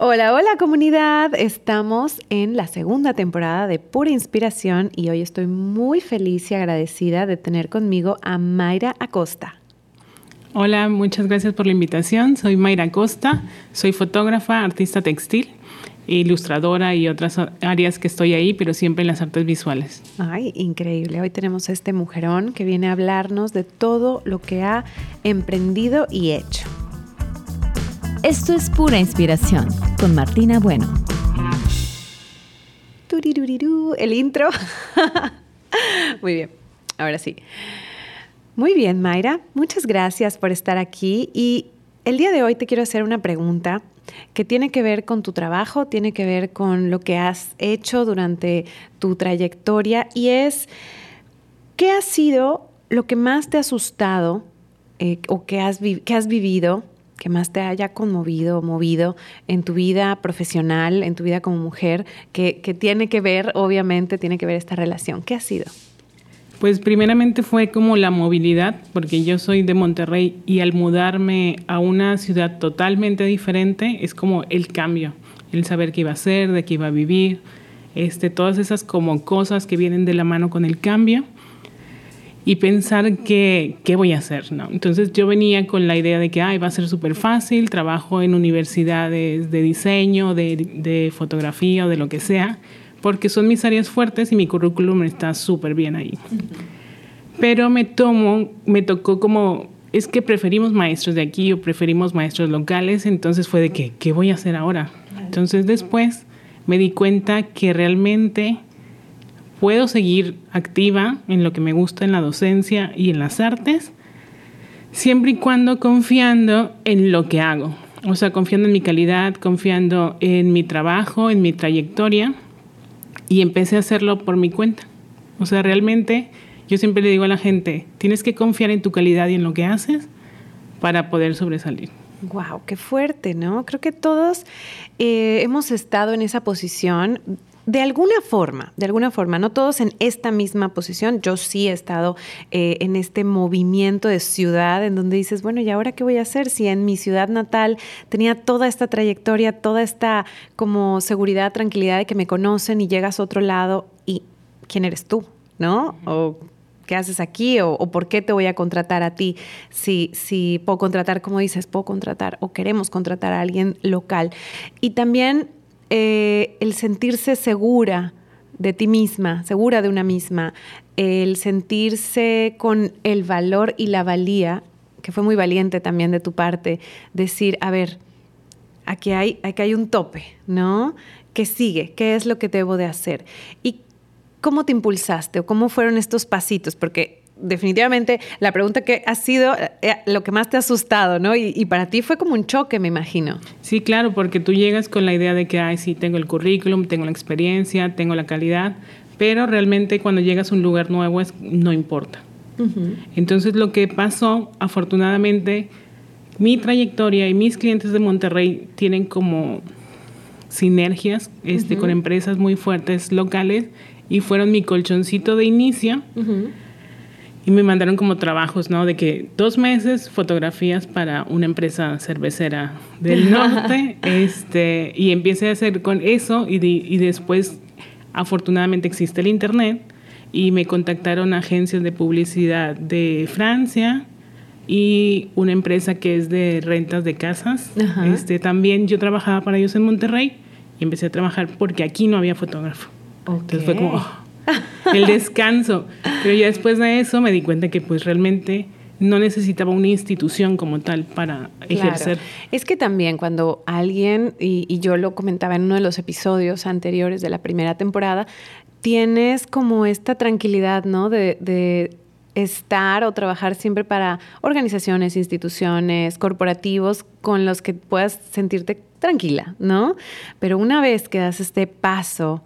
Hola, hola comunidad. Estamos en la segunda temporada de Pura Inspiración y hoy estoy muy feliz y agradecida de tener conmigo a Mayra Acosta. Hola, muchas gracias por la invitación. Soy Mayra Acosta, soy fotógrafa, artista textil, ilustradora y otras áreas que estoy ahí, pero siempre en las artes visuales. Ay, increíble. Hoy tenemos este mujerón que viene a hablarnos de todo lo que ha emprendido y hecho. Esto es pura inspiración con Martina Bueno. el intro. Muy bien, ahora sí. Muy bien, Mayra, muchas gracias por estar aquí y el día de hoy te quiero hacer una pregunta que tiene que ver con tu trabajo, tiene que ver con lo que has hecho durante tu trayectoria y es, ¿qué ha sido lo que más te ha asustado eh, o que has, que has vivido que más te haya conmovido, movido en tu vida profesional, en tu vida como mujer, que, tiene que ver, obviamente, tiene que ver esta relación? ¿Qué ha sido? Pues primeramente fue como la movilidad, porque yo soy de Monterrey y al mudarme a una ciudad totalmente diferente es como el cambio, el saber qué iba a hacer, de qué iba a vivir, este, todas esas como cosas que vienen de la mano con el cambio y pensar qué, qué voy a hacer. ¿no? Entonces yo venía con la idea de que Ay, va a ser súper fácil, trabajo en universidades de diseño, de, de fotografía o de lo que sea, porque son mis áreas fuertes y mi currículum está súper bien ahí. Pero me tomo, me tocó como, es que preferimos maestros de aquí o preferimos maestros locales, entonces fue de que, ¿qué voy a hacer ahora? Entonces después me di cuenta que realmente puedo seguir activa en lo que me gusta en la docencia y en las artes, siempre y cuando confiando en lo que hago. O sea, confiando en mi calidad, confiando en mi trabajo, en mi trayectoria. Y empecé a hacerlo por mi cuenta. O sea, realmente yo siempre le digo a la gente, tienes que confiar en tu calidad y en lo que haces para poder sobresalir. Wow, qué fuerte, ¿no? Creo que todos eh, hemos estado en esa posición de alguna forma, de alguna forma, no todos en esta misma posición, yo sí he estado eh, en este movimiento de ciudad en donde dices, bueno, ¿y ahora qué voy a hacer si en mi ciudad natal tenía toda esta trayectoria, toda esta como seguridad, tranquilidad de que me conocen y llegas a otro lado y ¿quién eres tú? ¿No? O ¿qué haces aquí? O, por qué te voy a contratar a ti? Si, si puedo contratar, como dices, puedo contratar o queremos contratar a alguien local. Y también eh, el sentirse segura de ti misma, segura de una misma, el sentirse con el valor y la valía, que fue muy valiente también de tu parte, decir, a ver, aquí hay, aquí hay un tope, ¿no? ¿Qué sigue? ¿Qué es lo que debo de hacer? ¿Y cómo te impulsaste o cómo fueron estos pasitos? Porque definitivamente la pregunta que ha sido eh, lo que más te ha asustado, ¿no? Y, para ti fue como un choque, me imagino. Sí, claro, porque tú llegas con la idea de que, ay, sí, tengo el currículum, tengo la experiencia, tengo la calidad, pero realmente cuando llegas a un lugar nuevo es, no importa. Entonces lo que pasó, afortunadamente, mi trayectoria y mis clientes de Monterrey tienen como sinergias este, con empresas muy fuertes locales y fueron mi colchoncito de inicio y me mandaron como trabajos, ¿no? De que dos meses fotografías para una empresa cervecera del norte, este, y empecé a hacer con eso y, y después afortunadamente existe el internet y me contactaron agencias de publicidad de Francia y una empresa que es de rentas de casas. Este, también yo trabajaba para ellos en Monterrey y empecé a trabajar porque aquí no había fotógrafo. Entonces fue como, oh, el descanso. Pero ya después de eso me di cuenta que pues realmente no necesitaba una institución como tal para ejercer. Es que también cuando alguien, y, yo lo comentaba en uno de los episodios anteriores de la primera temporada, tienes como esta tranquilidad, ¿no? De, de estar o trabajar siempre para organizaciones, instituciones, corporativos con los que puedas sentirte tranquila, ¿no? Pero una vez que das este paso,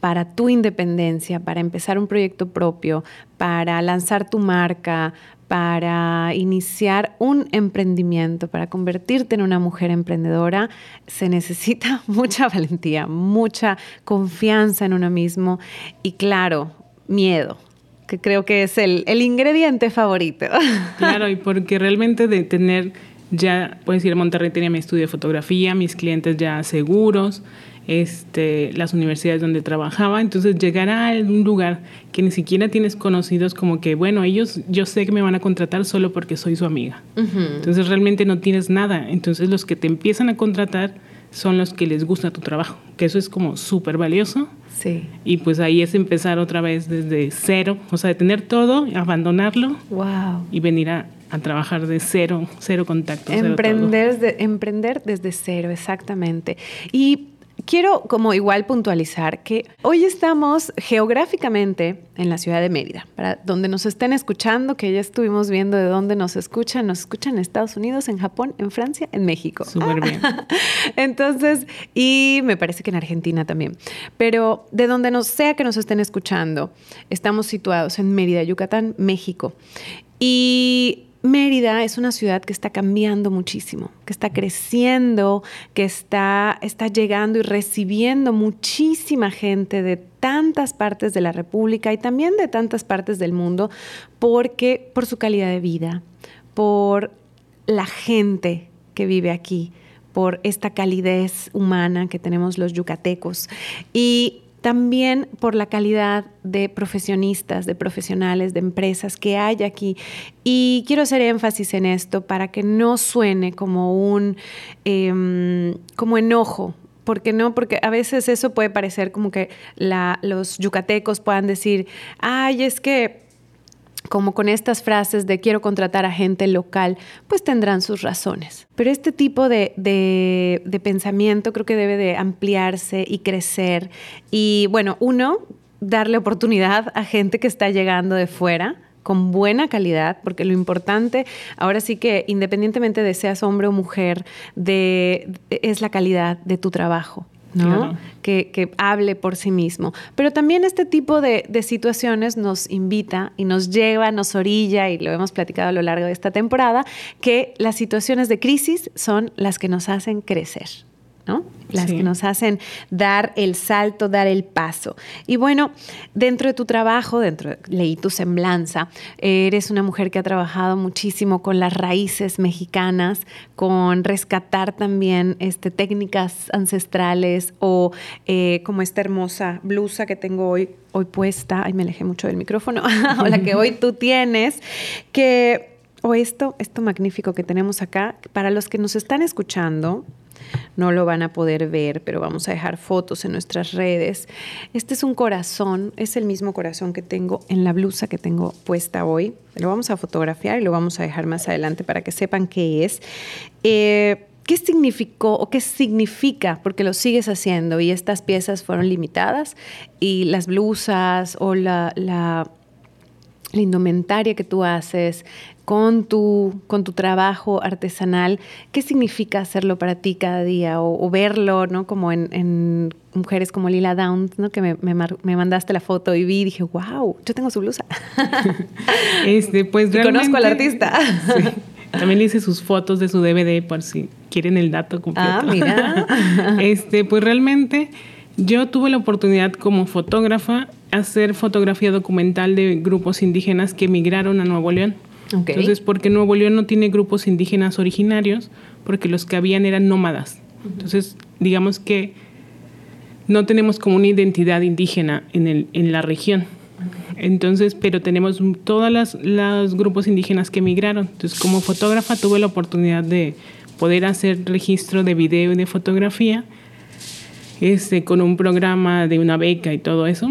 para tu independencia, para empezar un proyecto propio, para lanzar tu marca, para iniciar un emprendimiento, para convertirte en una mujer emprendedora, se necesita mucha valentía, mucha confianza en uno mismo y claro, miedo, que creo que es el, ingrediente favorito. Claro, y porque realmente de tener ya, puedes decir, Monterrey tenía mi estudio de fotografía, mis clientes ya seguros, este, las universidades donde trabajaba, entonces llegar a un lugar que ni siquiera tienes conocidos como que, bueno, ellos yo sé que me van a contratar solo porque soy su amiga. Entonces realmente no tienes nada, entonces los que te empiezan a contratar son los que les gusta tu trabajo, que eso es como súper valioso. Sí. Y pues ahí es empezar otra vez desde cero, o sea, de tener todo, abandonarlo wow. y venir a, a trabajar de cero, cero contacto. Emprender, de, emprender desde cero, exactamente. Y quiero como igual puntualizar que hoy estamos geográficamente en la ciudad de Mérida, para donde nos estén escuchando, que ya estuvimos viendo de dónde nos escuchan, nos escuchan en Estados Unidos, en Japón, en Francia, en México. Súper bien. Entonces, y me parece que en Argentina también. Pero de donde nos sea que nos estén escuchando, estamos situados en Mérida, Yucatán, México. Y Mérida es una ciudad que está cambiando muchísimo, que está creciendo, que está, está llegando y recibiendo muchísima gente de tantas partes de la República y también de tantas partes del mundo, porque por su calidad de vida, por la gente que vive aquí, por esta calidez humana que tenemos los yucatecos. Y también por la calidad de profesionistas, de profesionales, de empresas que hay aquí. Y quiero hacer énfasis en esto para que no suene como un em, como enojo. porque no? Porque a veces eso puede parecer como que los yucatecos puedan decir, ay, es que como con estas frases de quiero contratar a gente local, pues tendrán sus razones. Pero este tipo de, de, pensamiento creo que debe de ampliarse y crecer. Y bueno, uno, darle oportunidad a gente que está llegando de fuera con buena calidad, porque lo importante, ahora sí que independientemente de seas hombre o mujer, de, es la calidad de tu trabajo. ¿No? Que, hable por sí mismo. Pero también este tipo de, de, situaciones nos invita y nos lleva, nos orilla, y lo hemos platicado a lo largo de esta temporada, que las situaciones de crisis son las que nos hacen crecer. Las que nos hacen dar el salto, dar el paso. Y bueno, dentro de tu trabajo, dentro, leí tu semblanza, eres una mujer que ha trabajado muchísimo con las raíces mexicanas, con rescatar también este, técnicas ancestrales o eh, como esta hermosa blusa que tengo hoy, hoy puesta, ay me alejé mucho del micrófono, o la que hoy tú tienes, que o esto, esto magnífico que tenemos acá, para los que nos están escuchando, no lo van a poder ver, pero vamos a dejar fotos en nuestras redes. Este es un corazón, es el mismo corazón que tengo en la blusa que tengo puesta hoy. Lo vamos a fotografiar y lo vamos a dejar más adelante para que sepan qué es. Eh, ¿Qué significó o qué significa? Porque lo sigues haciendo y estas piezas fueron limitadas y las blusas o la, la la indumentaria que tú haces, con tu, con tu trabajo artesanal, ¿qué significa hacerlo para ti cada día o, verlo, ¿no? Como en, mujeres como Lila Downs, ¿no? Que me, me, mandaste la foto y vi y dije, wow, yo tengo su blusa. este, pues y conozco al artista. También le hice sus fotos de su DVD por si quieren el dato completo. Ah, mira. este, pues realmente yo tuve la oportunidad como fotógrafa hacer fotografía documental de grupos indígenas que emigraron a Nuevo León. Entonces, porque Nuevo León no tiene grupos indígenas originarios, porque los que habían eran nómadas. Entonces, digamos que no tenemos como una identidad indígena en, el, en la región. Entonces, pero tenemos todos los grupos indígenas que emigraron. Entonces, como fotógrafa tuve la oportunidad de poder hacer registro de video y de fotografía este, con un programa de una beca y todo eso.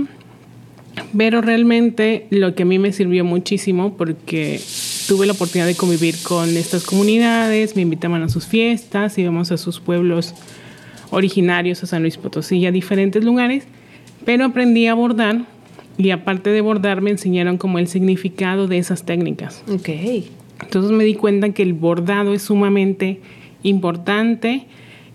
Pero realmente lo que a mí me sirvió muchísimo porque tuve la oportunidad de convivir con estas comunidades, me invitaban a sus fiestas, íbamos a sus pueblos originarios, a San Luis Potosí y a diferentes lugares, pero aprendí a bordar y aparte de bordar me enseñaron como el significado de esas técnicas. Ok. Entonces me di cuenta que el bordado es sumamente importante,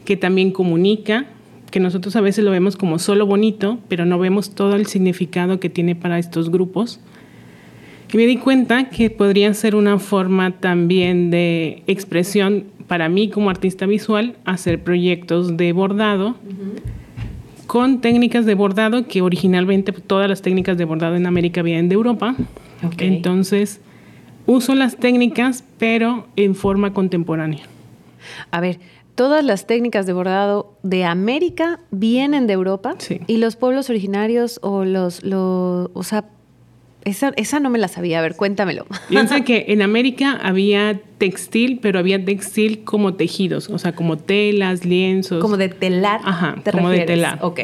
que también comunica, que nosotros a veces lo vemos como solo bonito, pero no vemos todo el significado que tiene para estos grupos. Y me di cuenta que podría ser una forma también de expresión para mí como artista visual, hacer proyectos de bordado. con técnicas de bordado que originalmente todas las técnicas de bordado en América vienen de Europa. Entonces, uso las técnicas, pero en forma contemporánea. A ver, todas las técnicas de bordado de América vienen de Europa Sí. y los pueblos originarios o los, los o sea, esa, esa no me la sabía. A ver, cuéntamelo. Piensa que en América había textil, pero había textil como tejidos, o sea, como telas, lienzos. Como de telar. Ajá, ¿te como de telar. Ok.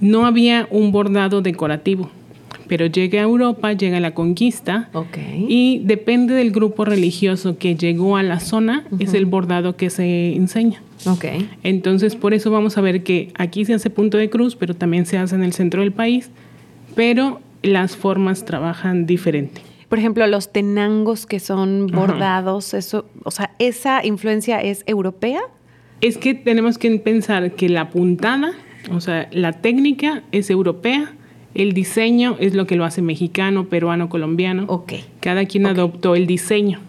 No había un bordado decorativo, pero llega a Europa, llega la conquista. Ok. Y depende del grupo religioso que llegó a la zona, es el bordado que se enseña. Ok. Entonces, por eso vamos a ver que aquí se hace punto de cruz, pero también se hace en el centro del país, pero las formas trabajan diferente. Por ejemplo, los tenangos que son Ajá. bordados, eso, o sea, esa influencia es europea. Es que tenemos que pensar que la puntada, o sea, la técnica es europea, el diseño es lo que lo hace mexicano, peruano, colombiano. Ok. Cada quien adoptó el diseño,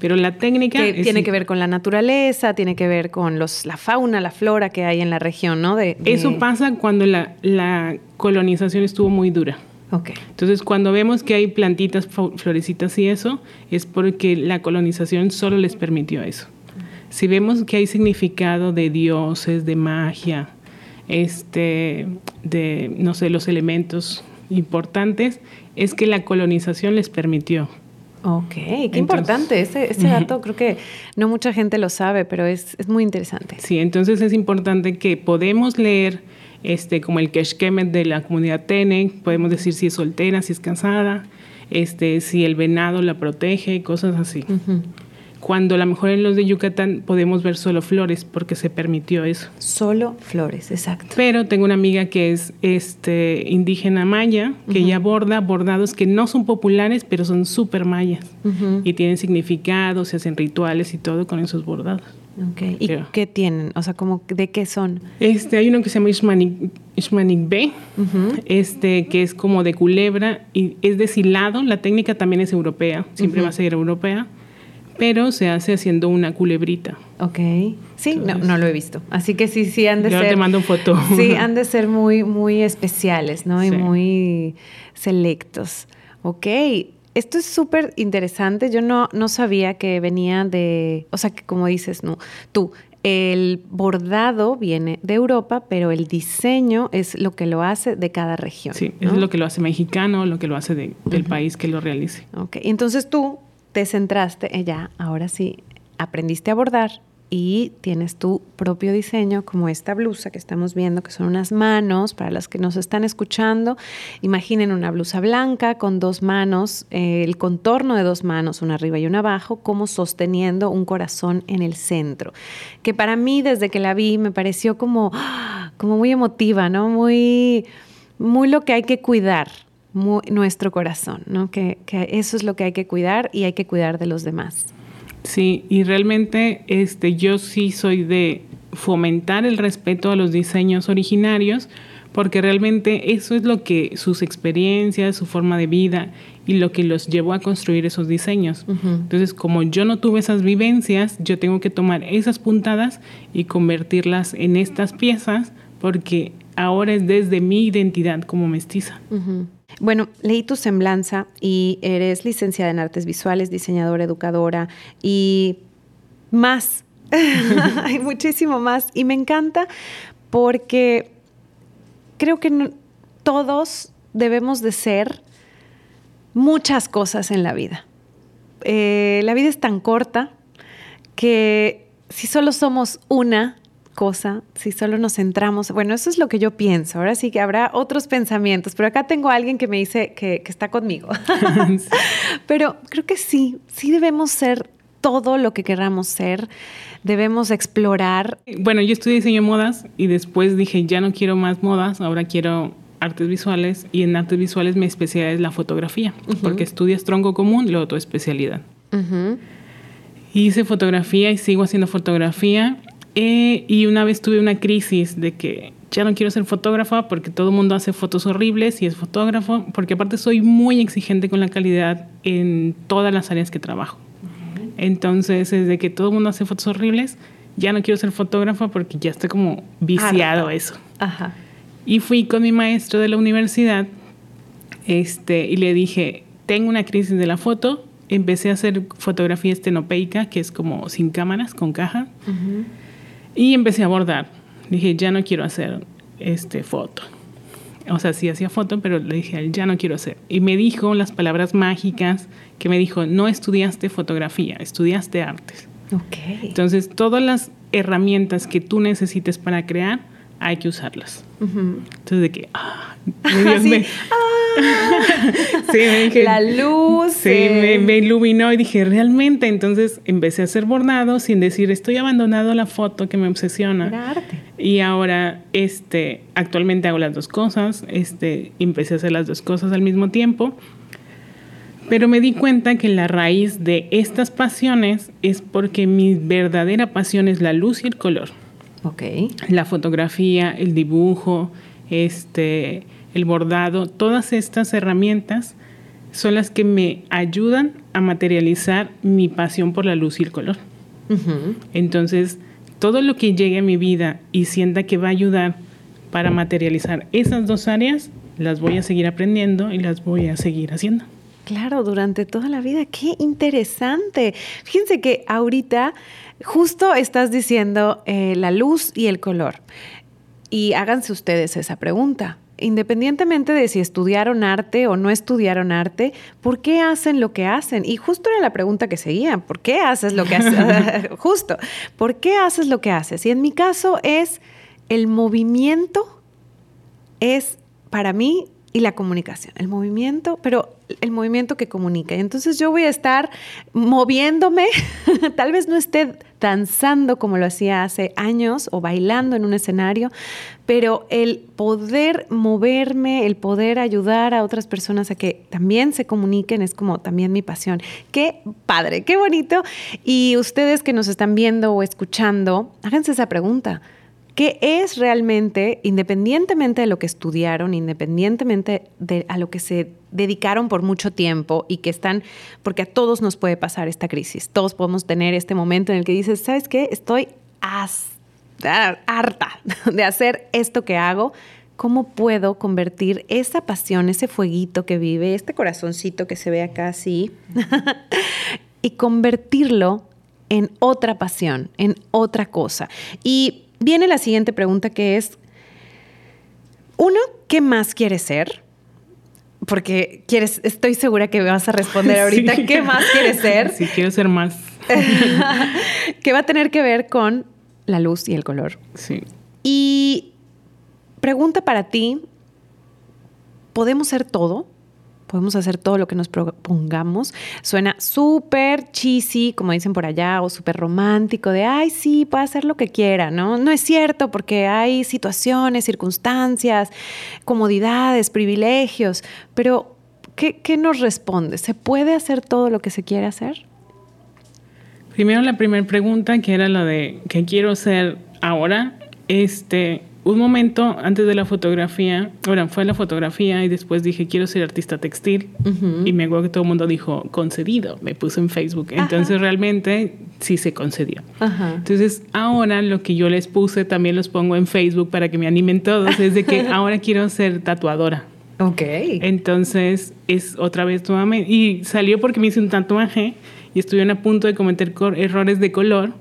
pero la técnica Que es- tiene que ver con la naturaleza, tiene que ver con los, la fauna, la flora que hay en la región, ¿no? De, de- Eso pasa cuando la, la colonización estuvo muy dura. Ok. Entonces, cuando vemos que hay plantitas, florecitas y eso, es porque la colonización solo les permitió eso. Si vemos que hay significado de dioses, de magia, este, de, no sé, los elementos importantes, es que la colonización les permitió. Ok, qué Entonces- importante. Ese, ese dato creo que no mucha gente lo sabe, pero es, es muy interesante. Sí, entonces es importante que podemos leer este, como el Keshkemet de la comunidad Tenec, podemos decir si es soltera, si es casada, este, si el venado la protege, cosas así. Cuando a lo mejor en los de Yucatán podemos ver solo flores porque se permitió eso. Solo flores, exacto. Pero tengo una amiga que es este, indígena maya, que ella borda bordados que no son populares, pero son súper mayas. Ujú. Y tienen significados, se hacen rituales y todo con esos bordados. Ok, ¿Y Pero- qué tienen? O sea, como, ¿de qué son? Este, hay uno que se llama Ishmanik, Ishmanik B, este, que es como de culebra y es deshilado. La técnica también es europea, siempre va a ser europea, pero se hace haciendo una culebrita. Ok. Sí, no, Entonces- no lo he visto. Así que sí, sí han de Yo ser. te mando foto. Sí, han de ser muy, muy especiales, ¿no? Y muy selectos. Ok. Esto es súper interesante. Yo no, no sabía que venía de. O sea, que como dices, no. Tú, el bordado viene de Europa, pero el diseño es lo que lo hace de cada región. Sí, ¿no? es lo que lo hace mexicano, lo que lo hace de- del país que lo realice. Ok, y entonces tú te centraste, eh, ya, ahora sí, aprendiste a bordar y tienes tu propio diseño, como esta blusa que estamos viendo, que son unas manos, para las que nos están escuchando, imaginen una blusa blanca con dos manos, eh, el contorno de dos manos, una arriba y una abajo, como sosteniendo un corazón en el centro, que para mí desde que la vi me pareció como, como muy emotiva, ¿no? Muy, muy lo que hay que cuidar, nuestro corazón, ¿no? Que, que eso es lo que hay que cuidar y hay que cuidar de los demás. Sí, y realmente este, yo sí soy de fomentar el respeto a los diseños originarios, porque realmente eso es lo que sus experiencias, su forma de vida y lo que los llevó a construir esos diseños. Entonces, como yo no tuve esas vivencias, yo tengo que tomar esas puntadas y convertirlas en estas piezas, porque ahora es desde mi identidad como mestiza. Bueno, leí tu semblanza y eres licenciada en artes visuales, diseñadora, educadora y más. Hay muchísimo más. Y me encanta porque creo que todos debemos de ser muchas cosas en la vida. Eh, la vida es tan corta que si solo somos una cosa, si solo nos centramos, bueno, eso es lo que yo pienso. Ahora sí que habrá otros pensamientos, pero acá tengo a alguien que me dice que, que está conmigo. pero creo que sí, sí debemos ser todo lo que queramos ser, debemos explorar. Bueno, yo estudié diseño de modas y después dije, ya no quiero más modas, ahora quiero artes visuales y en artes visuales mi especialidad es la fotografía, porque estudias tronco común, luego tu especialidad. Hice fotografía y sigo haciendo fotografía eh, y una vez tuve una crisis de que ya no quiero ser fotógrafa porque todo el mundo hace fotos horribles y es fotógrafo, porque aparte soy muy exigente con la calidad en todas las áreas que trabajo. Entonces, desde que todo el mundo hace fotos horribles, ya no quiero ser fotógrafa porque ya estoy como viciado a eso. Ajá. Y fui con mi maestro de la universidad este, y le dije, tengo una crisis de la foto, empecé a hacer fotografía estenopeica, que es como sin cámaras, con caja, y empecé a bordar. Dije, ya no quiero hacer este foto. O sea, sí hacía foto, pero le dije, ya no quiero hacer. Y me dijo las palabras mágicas que me dijo, no estudiaste fotografía, estudiaste artes. Ok. Entonces, todas las herramientas que tú necesites para crear, hay que usarlas. Entonces, de que, ah, Dios me... sí, me dije, La luz. Sí, me, me, iluminó y dije, realmente. Entonces empecé a hacer bordado sin decir, estoy abandonado la foto que me obsesiona. Era arte. Y ahora, este, actualmente hago las dos cosas. Este, empecé a hacer las dos cosas al mismo tiempo. Pero me di cuenta que la raíz de estas pasiones es porque mi verdadera pasión es la luz y el color. Ok. La fotografía, el dibujo, este, el bordado, todas estas herramientas son las que me ayudan a materializar mi pasión por la luz y el color. Entonces, todo lo que llegue a mi vida y sienta que va a ayudar para materializar esas dos áreas, las voy a seguir aprendiendo y las voy a seguir haciendo. Claro, durante toda la vida. Qué interesante. Fíjense que ahorita justo estás diciendo eh, la luz y el color. Y háganse ustedes esa pregunta. Independientemente de si estudiaron arte o no estudiaron arte, ¿por qué hacen lo que hacen? Y justo era la pregunta que seguía, ¿por qué haces lo que haces? justo, ¿por qué haces lo que haces? Y en mi caso es el movimiento, es para mí y la comunicación, el movimiento, pero el movimiento que comunica. Entonces yo voy a estar moviéndome, tal vez no esté danzando como lo hacía hace años o bailando en un escenario, pero el poder moverme, el poder ayudar a otras personas a que también se comuniquen es como también mi pasión. Qué padre, qué bonito. Y ustedes que nos están viendo o escuchando, háganse esa pregunta. ¿Qué es realmente, independientemente de lo que estudiaron, independientemente de a lo que se dedicaron por mucho tiempo y que están, porque a todos nos puede pasar esta crisis, todos podemos tener este momento en el que dices, ¿sabes qué? Estoy harta de hacer esto que hago. ¿Cómo puedo convertir esa pasión, ese fueguito que vive, este corazoncito que se ve acá así, y convertirlo en otra pasión, en otra cosa? Y viene la siguiente pregunta que es, uno, ¿qué más quieres ser? Porque quieres, estoy segura que me vas a responder ahorita, ¿qué más quieres ser? Sí, quiero ser más. que va a tener que ver con la luz y el color. Sí. Y pregunta para ti, ¿podemos ser todo? Podemos hacer todo lo que nos propongamos. Suena súper cheesy, como dicen por allá, o súper romántico, de, ay, sí, puede hacer lo que quiera, ¿no? No es cierto, porque hay situaciones, circunstancias, comodidades, privilegios, pero ¿qué, qué nos responde? ¿Se puede hacer todo lo que se quiere hacer? Primero la primera pregunta, que era la de qué quiero ser ahora. Este, un momento antes de la fotografía, bueno, fue la fotografía y después dije, quiero ser artista textil. Y me acuerdo que todo el mundo dijo, concedido, me puso en Facebook. Entonces realmente sí se concedió. Entonces ahora lo que yo les puse también los pongo en Facebook para que me animen todos, es de que ahora quiero ser tatuadora. Ok. Entonces es otra vez nuevamente. Y salió porque me hice un tatuaje y estuvieron a punto de cometer errores de color.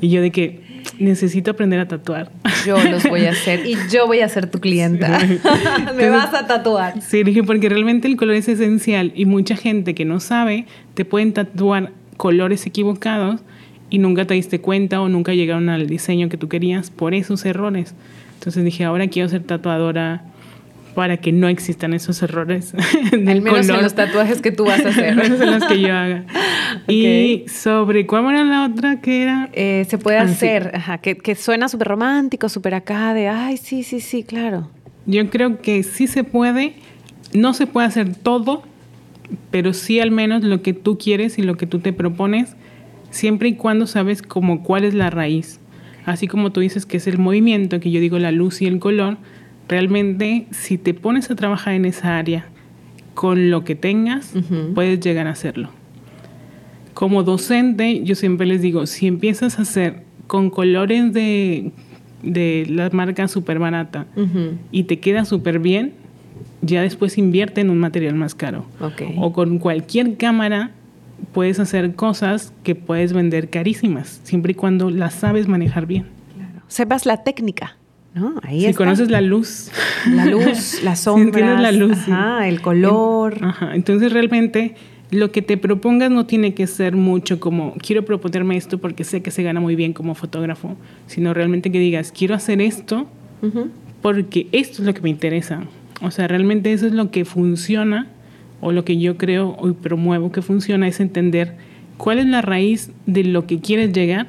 Y yo de que necesito aprender a tatuar. Yo los voy a hacer y yo voy a ser tu clienta. Me vas a tatuar. Sí, dije, porque realmente el color es esencial y mucha gente que no sabe te pueden tatuar colores equivocados y nunca te diste cuenta o nunca llegaron al diseño que tú querías por esos errores. Entonces dije, ahora quiero ser tatuadora para que no existan esos errores. Al menos en los tatuajes que tú vas a hacer. Al menos en los que yo haga. Y sobre, ¿cuál era la otra que era? Eh, se puede ah, hacer, ajá, que, que suena súper romántico, súper acá, de, ay, sí, sí, sí, claro. Yo creo que sí se puede, no se puede hacer todo, pero sí al menos lo que tú quieres y lo que tú te propones, siempre y cuando sabes como cuál es la raíz. Así como tú dices que es el movimiento, que yo digo la luz y el color, realmente si te pones a trabajar en esa área con lo que tengas, puedes llegar a hacerlo. Como docente, yo siempre les digo, si empiezas a hacer con colores de, de la marca súper barata y te queda súper bien, ya después invierte en un material más caro. O con cualquier cámara puedes hacer cosas que puedes vender carísimas, siempre y cuando las sabes manejar bien. Sepas la técnica. ¿No? Ahí si conoces la luz. La luz, la sombra. la luz. el color. Ajá. Entonces realmente lo que te propongas no tiene que ser mucho como quiero proponerme esto porque sé que se gana muy bien como fotógrafo, sino realmente que digas quiero hacer esto porque esto es lo que me interesa. O sea, realmente eso es lo que funciona o lo que yo creo y promuevo que funciona es entender cuál es la raíz de lo que quieres llegar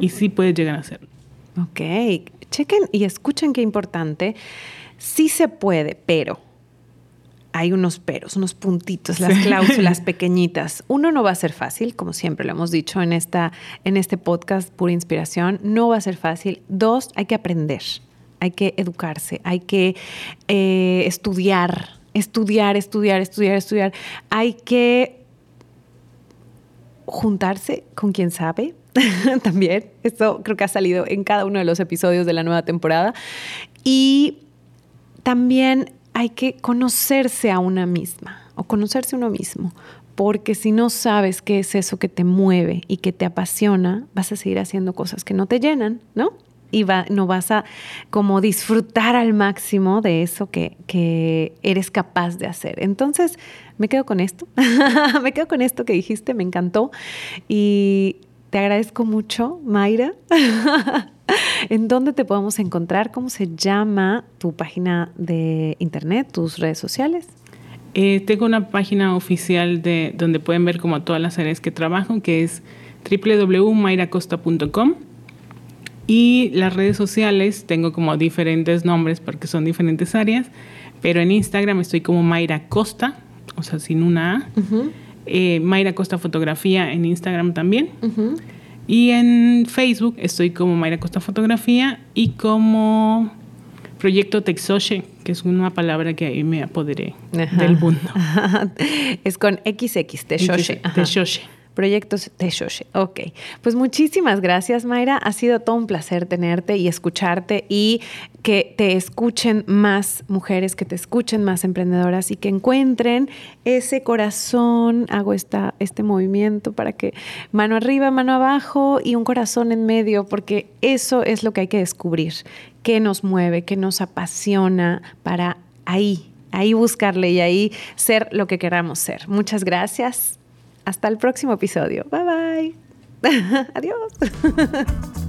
y si puedes llegar a hacerlo. Ok, chequen y escuchen qué importante. Sí se puede, pero hay unos peros, unos puntitos, las cláusulas pequeñitas. Uno no va a ser fácil, como siempre lo hemos dicho en, esta, en este podcast Pura Inspiración, no va a ser fácil. Dos, hay que aprender, hay que educarse, hay que eh, estudiar, estudiar, estudiar, estudiar, estudiar. Hay que juntarse con quien sabe, también. Esto creo que ha salido en cada uno de los episodios de la nueva temporada. Y también hay que conocerse a una misma o conocerse uno mismo. Porque si no sabes qué es eso que te mueve y que te apasiona, vas a seguir haciendo cosas que no te llenan, ¿no? Y no vas a como disfrutar al máximo de eso que, que eres capaz de hacer. Entonces, me quedo con esto. me quedo con esto que dijiste, me encantó. Y te agradezco mucho, Mayra. ¿En dónde te podemos encontrar? ¿Cómo se llama tu página de internet, tus redes sociales? Eh, tengo una página oficial de donde pueden ver como todas las áreas que trabajo, que es www.mayracosta.com. Y las redes sociales tengo como diferentes nombres porque son diferentes áreas, pero en Instagram estoy como Mayra Costa, o sea, sin una A. Eh, Mayra Costa Fotografía en Instagram también. Y en Facebook estoy como Mayra Costa Fotografía y como Proyecto Texoshe, que es una palabra que ahí me apoderé del mundo. es con XX, Texoshe. Texoshe. Proyectos de Shoshe. Ok. Pues muchísimas gracias, Mayra. Ha sido todo un placer tenerte y escucharte y que te escuchen más mujeres, que te escuchen más emprendedoras y que encuentren ese corazón. Hago esta, este movimiento para que mano arriba, mano abajo y un corazón en medio, porque eso es lo que hay que descubrir. ¿Qué nos mueve? ¿Qué nos apasiona para ahí? Ahí buscarle y ahí ser lo que queramos ser. Muchas gracias. Hasta el próximo episodio. Bye bye. Adiós.